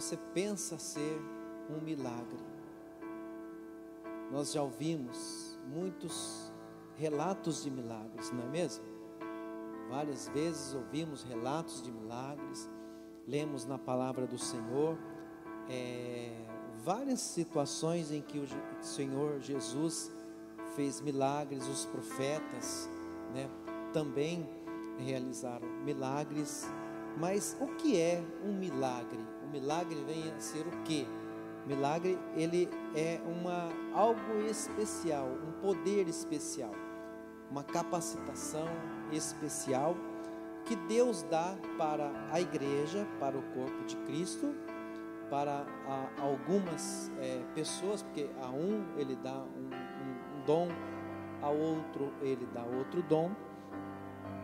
você pensa ser um milagre. Nós já ouvimos muitos relatos de milagres, não é mesmo? Várias vezes ouvimos relatos de milagres, lemos na palavra do Senhor é, várias situações em que o Senhor Jesus fez milagres, os profetas né, também realizaram milagres. Mas o que é um milagre? O milagre vem a ser o quê? Milagre, ele é uma algo especial, um poder especial, uma capacitação especial que Deus dá para a igreja, para o corpo de Cristo, para a, algumas é, pessoas, porque a um ele dá um, um, um dom, a outro ele dá outro dom,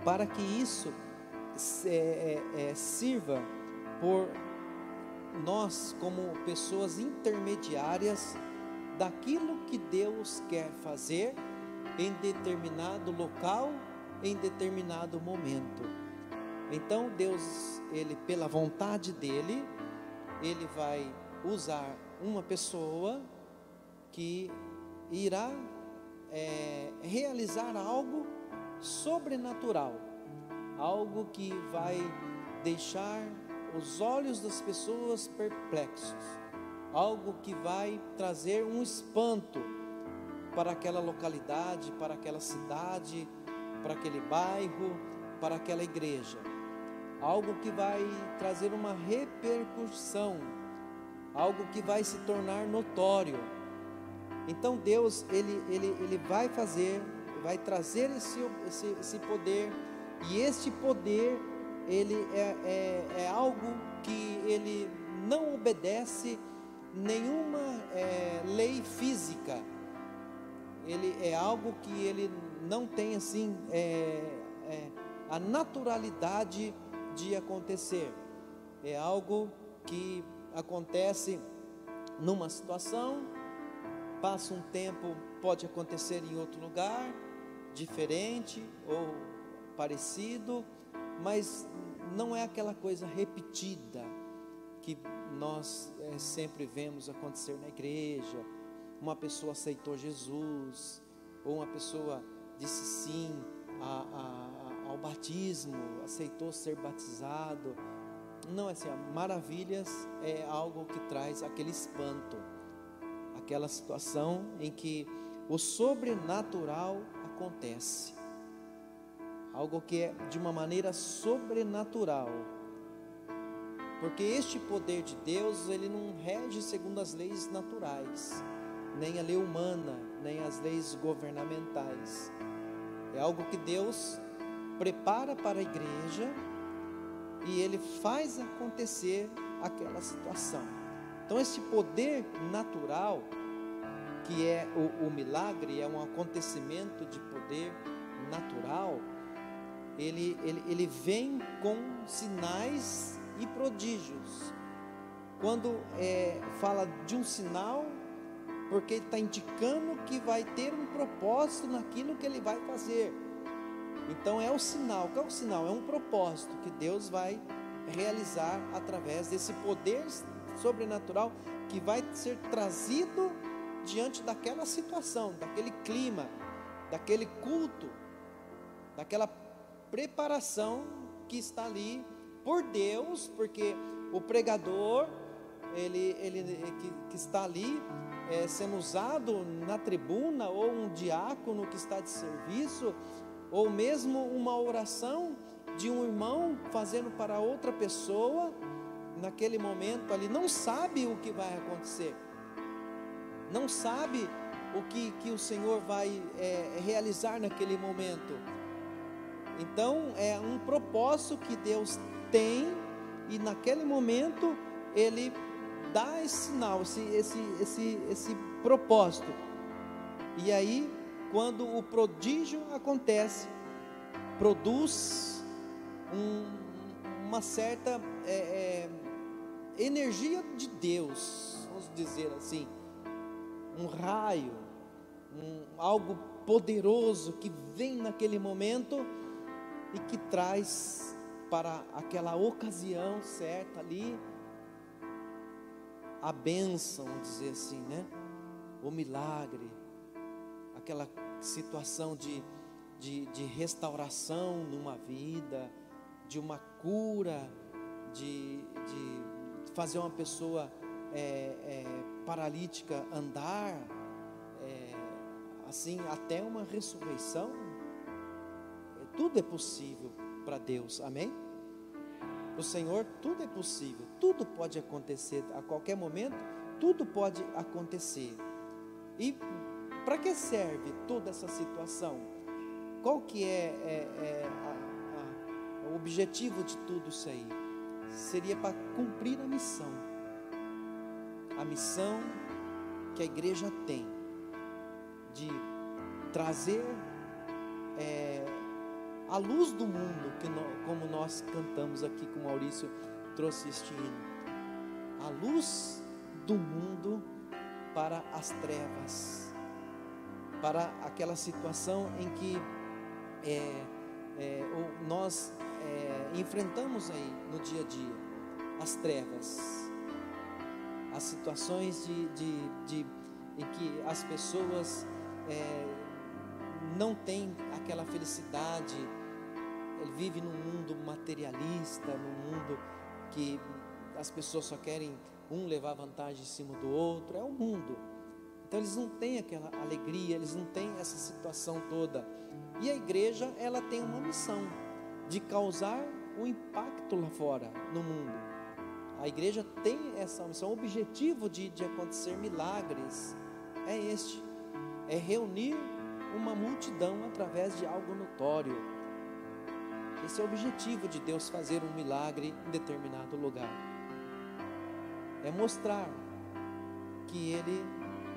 para que isso é, é sirva por nós como pessoas intermediárias daquilo que Deus quer fazer em determinado local, em determinado momento. Então Deus, ele pela vontade dele, ele vai usar uma pessoa que irá é, realizar algo sobrenatural, algo que vai deixar os olhos das pessoas perplexos, algo que vai trazer um espanto para aquela localidade, para aquela cidade, para aquele bairro, para aquela igreja. Algo que vai trazer uma repercussão, algo que vai se tornar notório. Então Deus, ele, ele, ele vai fazer, vai trazer esse, esse, esse poder, e este poder ele é, é, é algo que ele não obedece nenhuma é, lei física. Ele é algo que ele não tem assim é, é, a naturalidade de acontecer. É algo que acontece numa situação, passa um tempo, pode acontecer em outro lugar, diferente ou parecido, mas não é aquela coisa repetida que nós é, sempre vemos acontecer na igreja. Uma pessoa aceitou Jesus, ou uma pessoa disse sim a, a, ao batismo, aceitou ser batizado. Não é assim, maravilhas é algo que traz aquele espanto, aquela situação em que o sobrenatural acontece algo que é de uma maneira sobrenatural. Porque este poder de Deus, ele não rege segundo as leis naturais, nem a lei humana, nem as leis governamentais. É algo que Deus prepara para a igreja e ele faz acontecer aquela situação. Então, esse poder natural, que é o, o milagre, é um acontecimento de poder natural ele, ele, ele vem com sinais e prodígios. Quando é, fala de um sinal, porque está indicando que vai ter um propósito naquilo que ele vai fazer. Então é o sinal. Qual é o sinal? É um propósito que Deus vai realizar através desse poder sobrenatural que vai ser trazido diante daquela situação, daquele clima, daquele culto, daquela preparação que está ali por Deus, porque o pregador, ele, ele que, que está ali é, sendo usado na tribuna, ou um diácono que está de serviço, ou mesmo uma oração de um irmão fazendo para outra pessoa, naquele momento ali, não sabe o que vai acontecer, não sabe o que, que o Senhor vai é, realizar naquele momento então é um propósito que Deus tem e naquele momento ele dá esse sinal, esse, esse, esse, esse propósito. E aí, quando o prodígio acontece, produz um, uma certa é, é, energia de Deus, vamos dizer assim, um raio, um, algo poderoso que vem naquele momento e que traz para aquela ocasião certa ali a bênção, vamos dizer assim, né? O milagre, aquela situação de, de, de restauração numa vida, de uma cura, de, de fazer uma pessoa é, é, paralítica andar, é, assim, até uma ressurreição. Tudo é possível para Deus, amém? O Senhor, tudo é possível, tudo pode acontecer a qualquer momento, tudo pode acontecer. E para que serve toda essa situação? Qual que é, é, é a, a, o objetivo de tudo isso aí? Seria para cumprir a missão. A missão que a igreja tem de trazer é, a luz do mundo, que como nós cantamos aqui com Maurício trouxe este hino. A luz do mundo para as trevas, para aquela situação em que é, é, nós é, enfrentamos aí no dia a dia as trevas, as situações de, de, de em que as pessoas é, não têm aquela felicidade, ele vive num mundo materialista, num mundo que as pessoas só querem um levar vantagem em cima do outro, é o mundo. Então eles não têm aquela alegria, eles não têm essa situação toda. E a igreja, ela tem uma missão de causar um impacto lá fora, no mundo. A igreja tem essa missão, o objetivo de, de acontecer milagres é este: é reunir uma multidão através de algo notório. Esse é o objetivo de Deus fazer um milagre em determinado lugar. É mostrar que Ele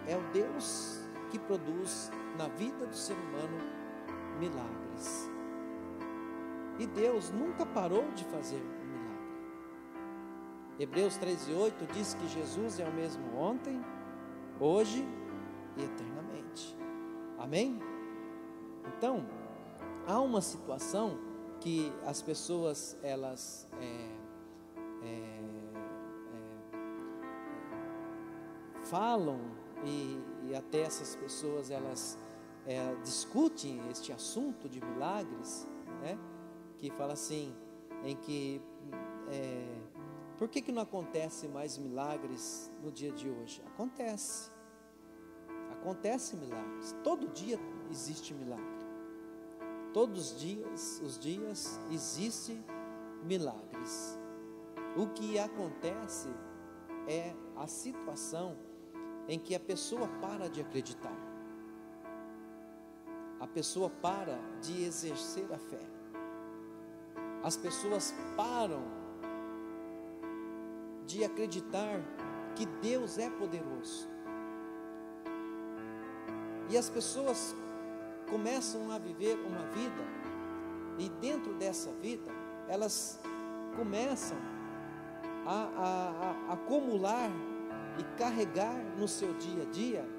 é o Deus que produz na vida do ser humano milagres. E Deus nunca parou de fazer um milagre. Hebreus 13,8 diz que Jesus é o mesmo ontem, hoje e eternamente. Amém? Então, há uma situação que as pessoas elas é, é, é, falam e, e, até essas pessoas elas é, discutem este assunto de milagres, né? Que fala assim, em que é, por que, que não acontece mais milagres no dia de hoje? Acontece. Acontece milagres. Todo dia existe milagre. Todos os dias, os dias existe milagres. O que acontece é a situação em que a pessoa para de acreditar. A pessoa para de exercer a fé. As pessoas param de acreditar que Deus é poderoso. E as pessoas começam a viver uma vida, e dentro dessa vida, elas começam a, a, a acumular e carregar no seu dia a dia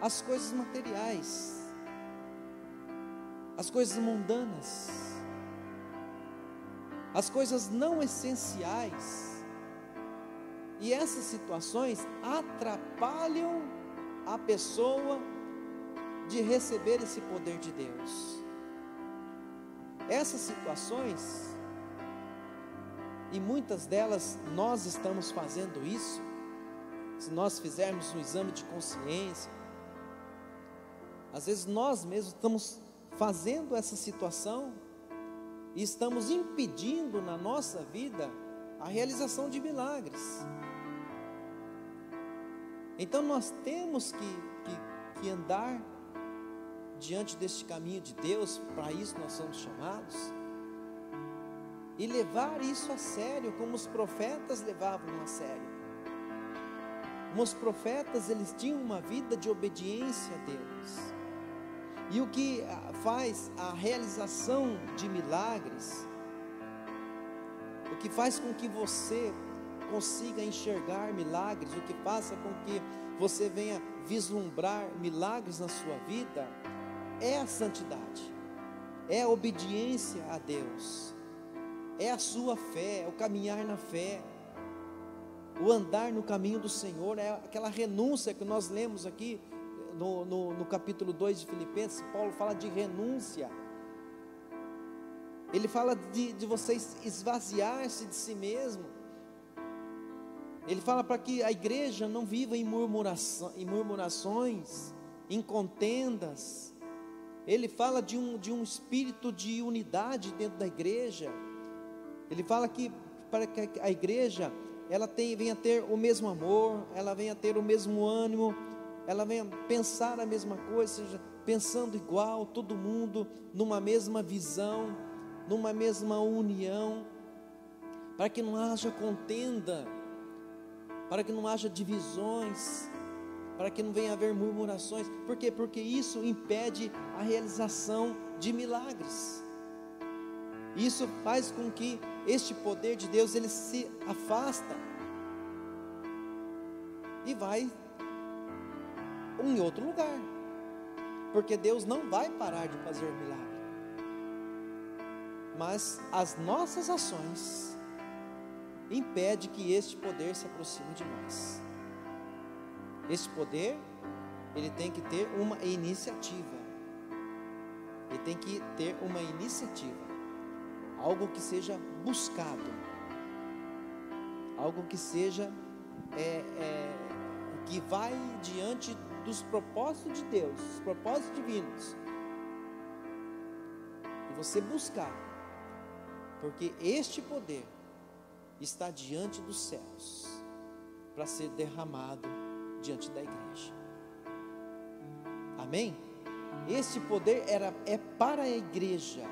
as coisas materiais, as coisas mundanas, as coisas não essenciais. E essas situações atrapalham a pessoa de receber esse poder de Deus. Essas situações, e muitas delas nós estamos fazendo isso, se nós fizermos um exame de consciência, às vezes nós mesmos estamos fazendo essa situação e estamos impedindo na nossa vida a realização de milagres. Então nós temos que, que, que andar diante deste caminho de Deus, para isso nós somos chamados, e levar isso a sério, como os profetas levavam a sério. Os profetas, eles tinham uma vida de obediência a Deus. E o que ah, faz a realização de milagres, o que faz com que você consiga enxergar milagres, o que faça com que você venha vislumbrar milagres na sua vida, é a santidade, é a obediência a Deus, é a sua fé, é o caminhar na fé. o andar no caminho do Senhor, é aquela renúncia que nós lemos aqui no, no, no capítulo 2 de Filipenses, Paulo fala de renúncia. Ele fala de, de vocês esvaziar-se de si mesmo. Ele fala para que a igreja não viva em, murmuração, em murmurações, em contendas. Ele fala de um, de um espírito de unidade dentro da igreja. Ele fala que para que a igreja ela tem, venha ter o mesmo amor, ela venha ter o mesmo ânimo, ela venha pensar a mesma coisa, seja pensando igual, todo mundo numa mesma visão, numa mesma união, para que não haja contenda, para que não haja divisões, para que não venha haver murmurações. Por quê? Porque isso impede a realização de milagres. Isso faz com que este poder de Deus ele se afasta e vai em outro lugar. Porque Deus não vai parar de fazer o milagre. Mas as nossas ações impede que este poder se aproxime de nós. Este poder, ele tem que ter uma iniciativa. Ele tem que ter uma iniciativa. Algo que seja buscado, algo que seja é, é, que vai diante dos propósitos de Deus, os propósitos divinos, e você buscar, porque este poder está diante dos céus para ser derramado diante da igreja. Amém? Este poder era, é para a igreja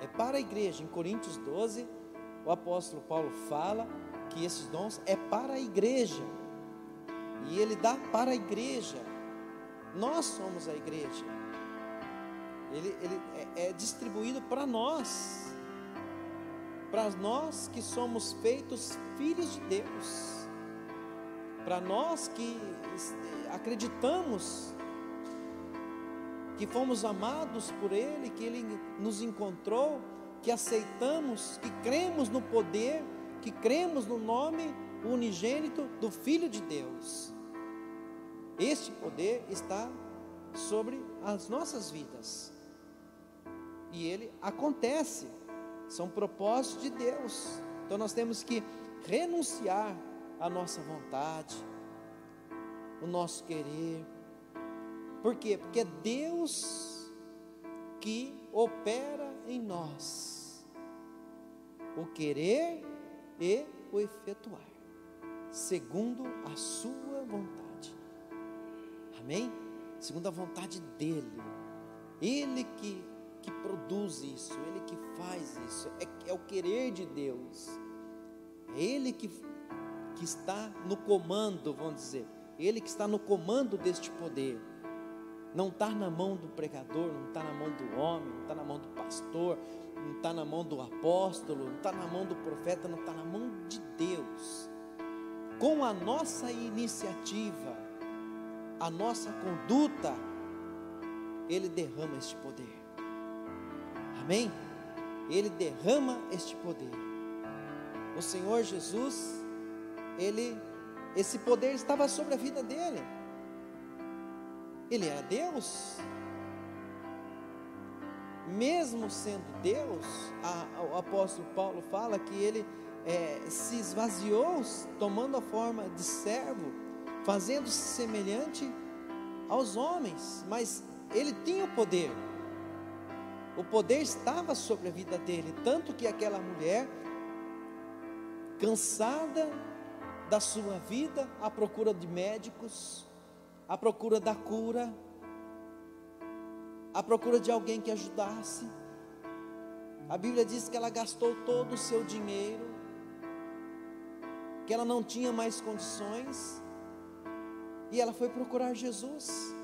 é para a igreja. Em Coríntios 12, o apóstolo Paulo fala que esses dons é para a igreja. E ele dá para a igreja. Nós somos a igreja. Ele, ele é, é distribuído para nós. Para nós que somos feitos filhos de Deus. Para nós que acreditamos que fomos amados por Ele, que Ele nos encontrou, que aceitamos, que cremos no poder, que cremos no nome unigênito do Filho de Deus. Este poder está sobre as nossas vidas. E ele acontece, são propósitos de Deus. Então nós temos que renunciar à nossa vontade, o nosso querer, por quê? Porque é Deus que opera em nós o querer e o efetuar, segundo a sua vontade. Amém? Segundo a vontade dele. Ele que, que produz isso, ele que faz isso, é, é o querer de Deus. É ele que, que está no comando, vamos dizer, ele que está no comando deste poder não está na mão do pregador, não está na mão do homem, não está na mão do pastor, não está na mão do apóstolo, não está na mão do profeta, não está na mão de Deus. Com a nossa iniciativa, a nossa conduta, Ele derrama este poder. Amém? Ele derrama este poder. O Senhor Jesus, Ele, esse poder estava sobre a vida dele. Ele era Deus. Mesmo sendo Deus, a, o apóstolo Paulo fala que ele é, se esvaziou, tomando a forma de servo, fazendo-se semelhante aos homens, mas ele tinha o poder. O poder estava sobre a vida dele, tanto que aquela mulher, cansada da sua vida, à procura de médicos, à procura da cura, à procura de alguém que ajudasse. A Bíblia diz que ela gastou todo o seu dinheiro, que ela não tinha mais condições, e ela foi procurar Jesus.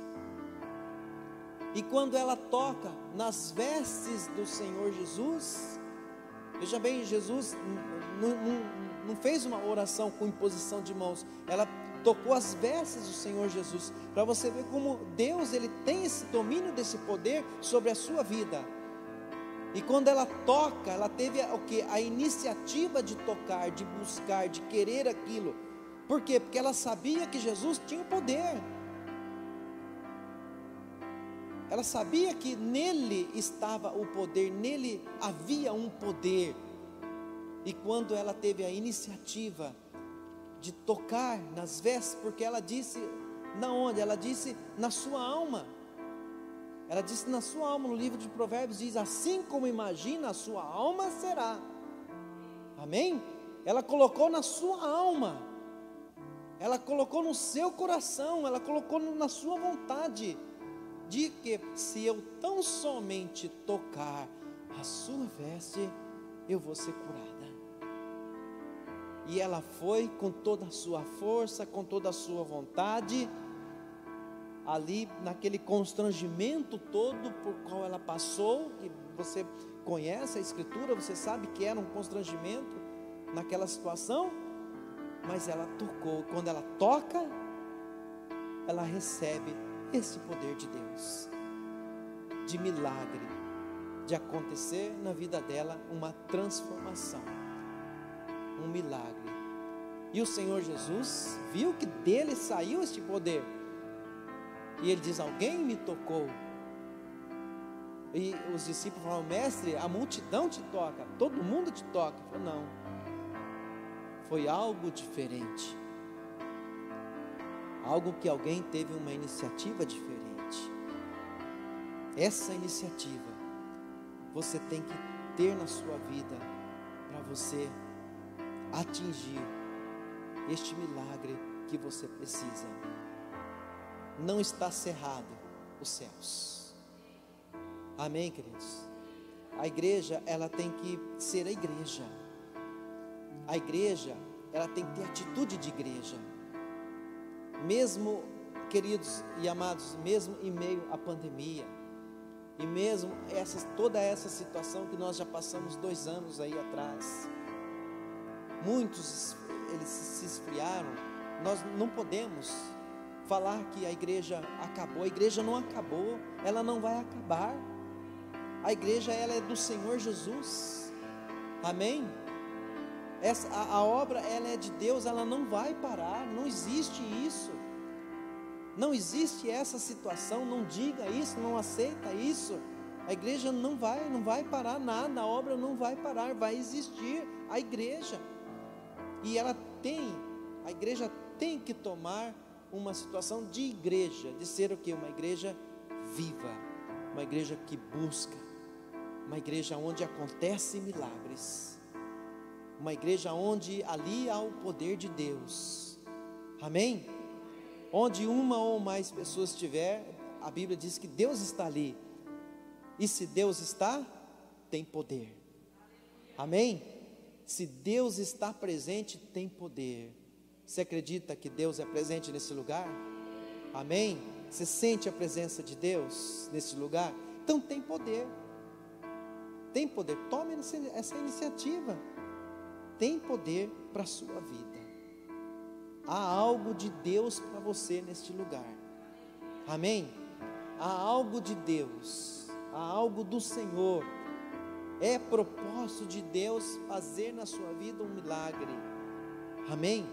E quando ela toca nas vestes do Senhor Jesus, veja bem, Jesus não, fez uma oração com imposição de mãos, ela tocou as vestes do Senhor Jesus, para você ver como Deus ele tem esse domínio desse poder sobre a sua vida. E quando ela toca, ela teve o que? A iniciativa de tocar, de buscar, de querer aquilo. Por quê? Porque ela sabia que Jesus tinha o poder. Ela sabia que nele estava o poder, nele havia um poder. E quando ela teve a iniciativa de tocar nas vestes, porque ela disse, na onde? Ela disse na sua alma. Ela disse na sua alma, no livro de Provérbios, diz: Assim como imagina a sua alma será. Amém? Ela colocou na sua alma, ela colocou no seu coração, ela colocou na sua vontade, de que se eu tão somente tocar a sua veste, eu vou ser curada. E ela foi com toda a sua força, com toda a sua vontade, ali naquele constrangimento todo por qual ela passou, que você conhece a Escritura, você sabe que era um constrangimento naquela situação, mas ela tocou. Quando ela toca, ela recebe esse poder de Deus, de milagre, de acontecer na vida dela uma transformação, um milagre. E o Senhor Jesus viu que dele saiu este poder e ele diz: Alguém me tocou. E os discípulos falaram: Mestre, a multidão te toca, todo mundo te toca. Ele falou: Não, foi algo diferente. Algo que alguém teve uma iniciativa diferente. Essa iniciativa você tem que ter na sua vida para você atingir este milagre que você precisa não está cerrado os céus. Amém, queridos? A igreja, ela tem que ser a igreja. A igreja, ela tem que ter atitude de igreja. Mesmo, queridos e amados, mesmo em meio à pandemia, e mesmo essa, toda essa situação que nós já passamos dois anos aí atrás, muitos eles se esfriaram, nós não podemos falar que a igreja acabou. A igreja não acabou, ela não vai acabar. A igreja ela é do Senhor Jesus. Amém? Essa, a, a obra ela é de Deus, ela não vai parar. Não existe isso. Não existe essa situação. Não diga isso, não aceita isso. A igreja não vai, não vai parar nada. A obra não vai parar. Vai existir a igreja. E ela tem, a igreja tem que tomar uma situação de igreja, de ser o que? Uma igreja viva, uma igreja que busca, uma igreja onde acontecem milagres, uma igreja onde ali há o poder de Deus, amém? Onde uma ou mais pessoas estiver, a Bíblia diz que Deus está ali, e se Deus está, tem poder, amém? Se Deus está presente, tem poder. Você acredita que Deus é presente nesse lugar? Amém? Você sente a presença de Deus nesse lugar? Então tem poder. Tem poder. Tome essa iniciativa. Tem poder para a sua vida. Há algo de Deus para você neste lugar. Amém? Há algo de Deus. Há algo do Senhor. É propósito de Deus fazer na sua vida um milagre. Amém?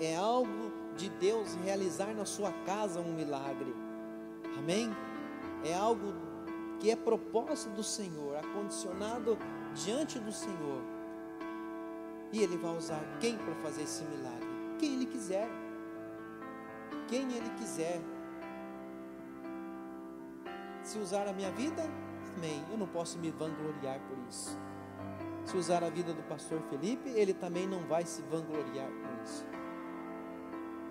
é algo de Deus realizar na sua casa um milagre. Amém? É algo que é propósito do Senhor, acondicionado diante do Senhor. E Ele vai usar quem para fazer esse milagre? Quem Ele quiser. Quem Ele quiser. Se usar a minha vida, amém. Eu não posso me vangloriar por isso. Se usar a vida do pastor Felipe, ele também não vai se vangloriar por isso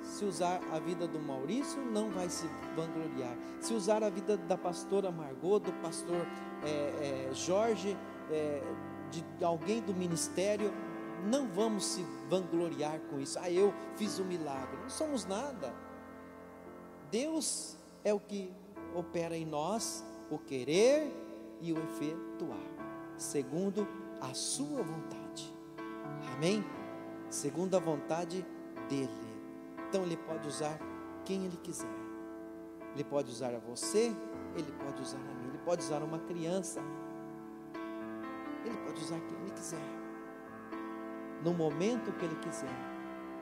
se usar a vida do Maurício, não vai se vangloriar. Se usar a vida da pastora Margot, do pastor é, é, Jorge, é, de alguém do ministério, não vamos se vangloriar com isso. Ah, eu fiz um milagre. Não somos nada. Deus é o que opera em nós o querer e o efetuar, segundo a sua vontade. Amém? Segundo a vontade dele. Então Ele pode usar quem Ele quiser. Ele pode usar a você, Ele pode usar a mim, Ele pode usar uma criança. pode usar quem Ele quiser, no momento que Ele quiser,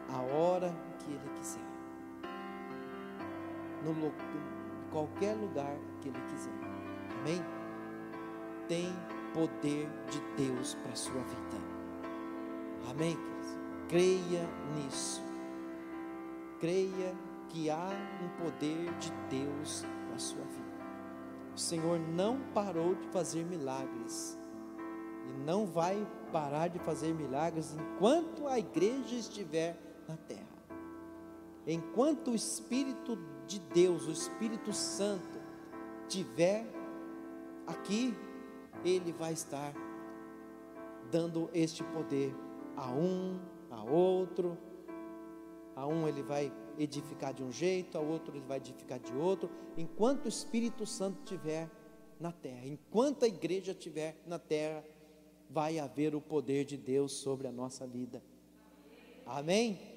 a hora que Ele quiser, no qualquer lugar que Ele quiser. Amém? Tem poder de Deus para a sua vida. Amém? Creia nisso. Creia que há um poder de Deus na sua vida. O Senhor não parou de fazer milagres e não vai parar de fazer milagres enquanto a igreja estiver na terra. Enquanto o Espírito de Deus, o Espírito Santo, estiver aqui, ele vai estar dando este poder a um, a outro. A um ele vai edificar de um jeito, a outro ele vai edificar de outro, enquanto o Espírito Santo estiver na terra, enquanto a igreja estiver na terra, vai haver o poder de Deus sobre a nossa vida. Amém?